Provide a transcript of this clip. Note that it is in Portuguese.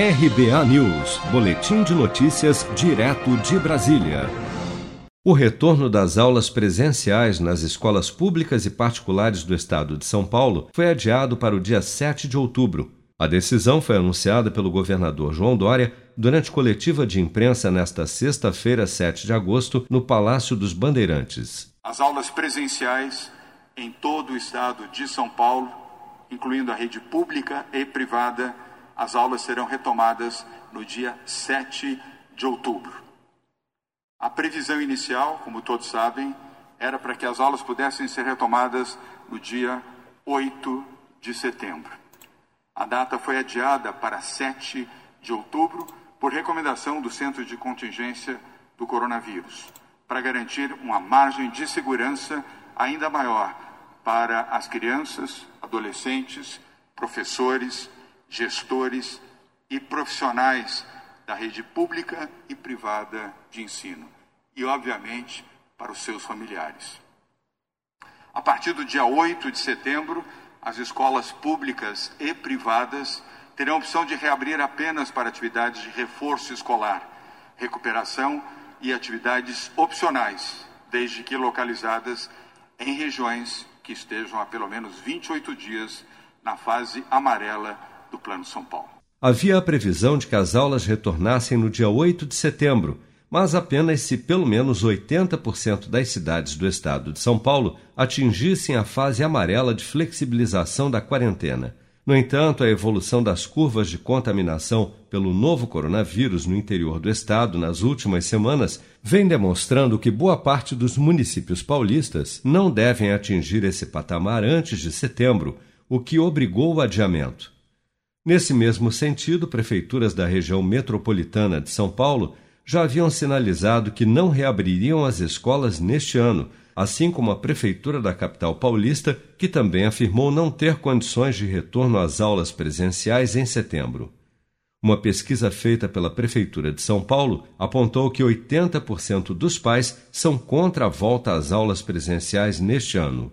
RBA News, Boletim de Notícias, direto de Brasília. O retorno das aulas presenciais nas escolas públicas e particulares do estado de São Paulo foi adiado para o dia 7 de outubro. A decisão foi anunciada pelo governador João Dória durante coletiva de imprensa nesta sexta-feira, 7 de agosto, no Palácio dos Bandeirantes. As aulas presenciais em todo o estado de São Paulo, incluindo a rede pública e privada, as aulas serão retomadas no dia 7 de outubro. A previsão inicial, como todos sabem, era para que as aulas pudessem ser retomadas no dia 8 de setembro. A data foi adiada para 7 de outubro por recomendação do Centro de Contingência do Coronavírus, para garantir uma margem de segurança ainda maior para as crianças, adolescentes, professores, gestores e profissionais da rede pública e privada de ensino e, obviamente, para os seus familiares. A partir do dia 8 de setembro, as escolas públicas e privadas terão a opção de reabrir apenas para atividades de reforço escolar, recuperação e atividades opcionais, desde que localizadas em regiões que estejam há pelo menos 28 dias na fase amarela do Plano São Paulo. Havia a previsão de que as aulas retornassem no dia 8 de setembro, mas apenas se pelo menos 80% das cidades do estado de São Paulo atingissem a fase amarela de flexibilização da quarentena. No entanto, a evolução das curvas de contaminação pelo novo coronavírus no interior do estado nas últimas semanas vem demonstrando que boa parte dos municípios paulistas não devem atingir esse patamar antes de setembro, o que obrigou o adiamento. Nesse mesmo sentido, prefeituras da região metropolitana de São Paulo já haviam sinalizado que não reabririam as escolas neste ano, assim como a prefeitura da capital paulista, que também afirmou não ter condições de retorno às aulas presenciais em setembro. Uma pesquisa feita pela Prefeitura de São Paulo apontou que 80% dos pais são contra a volta às aulas presenciais neste ano.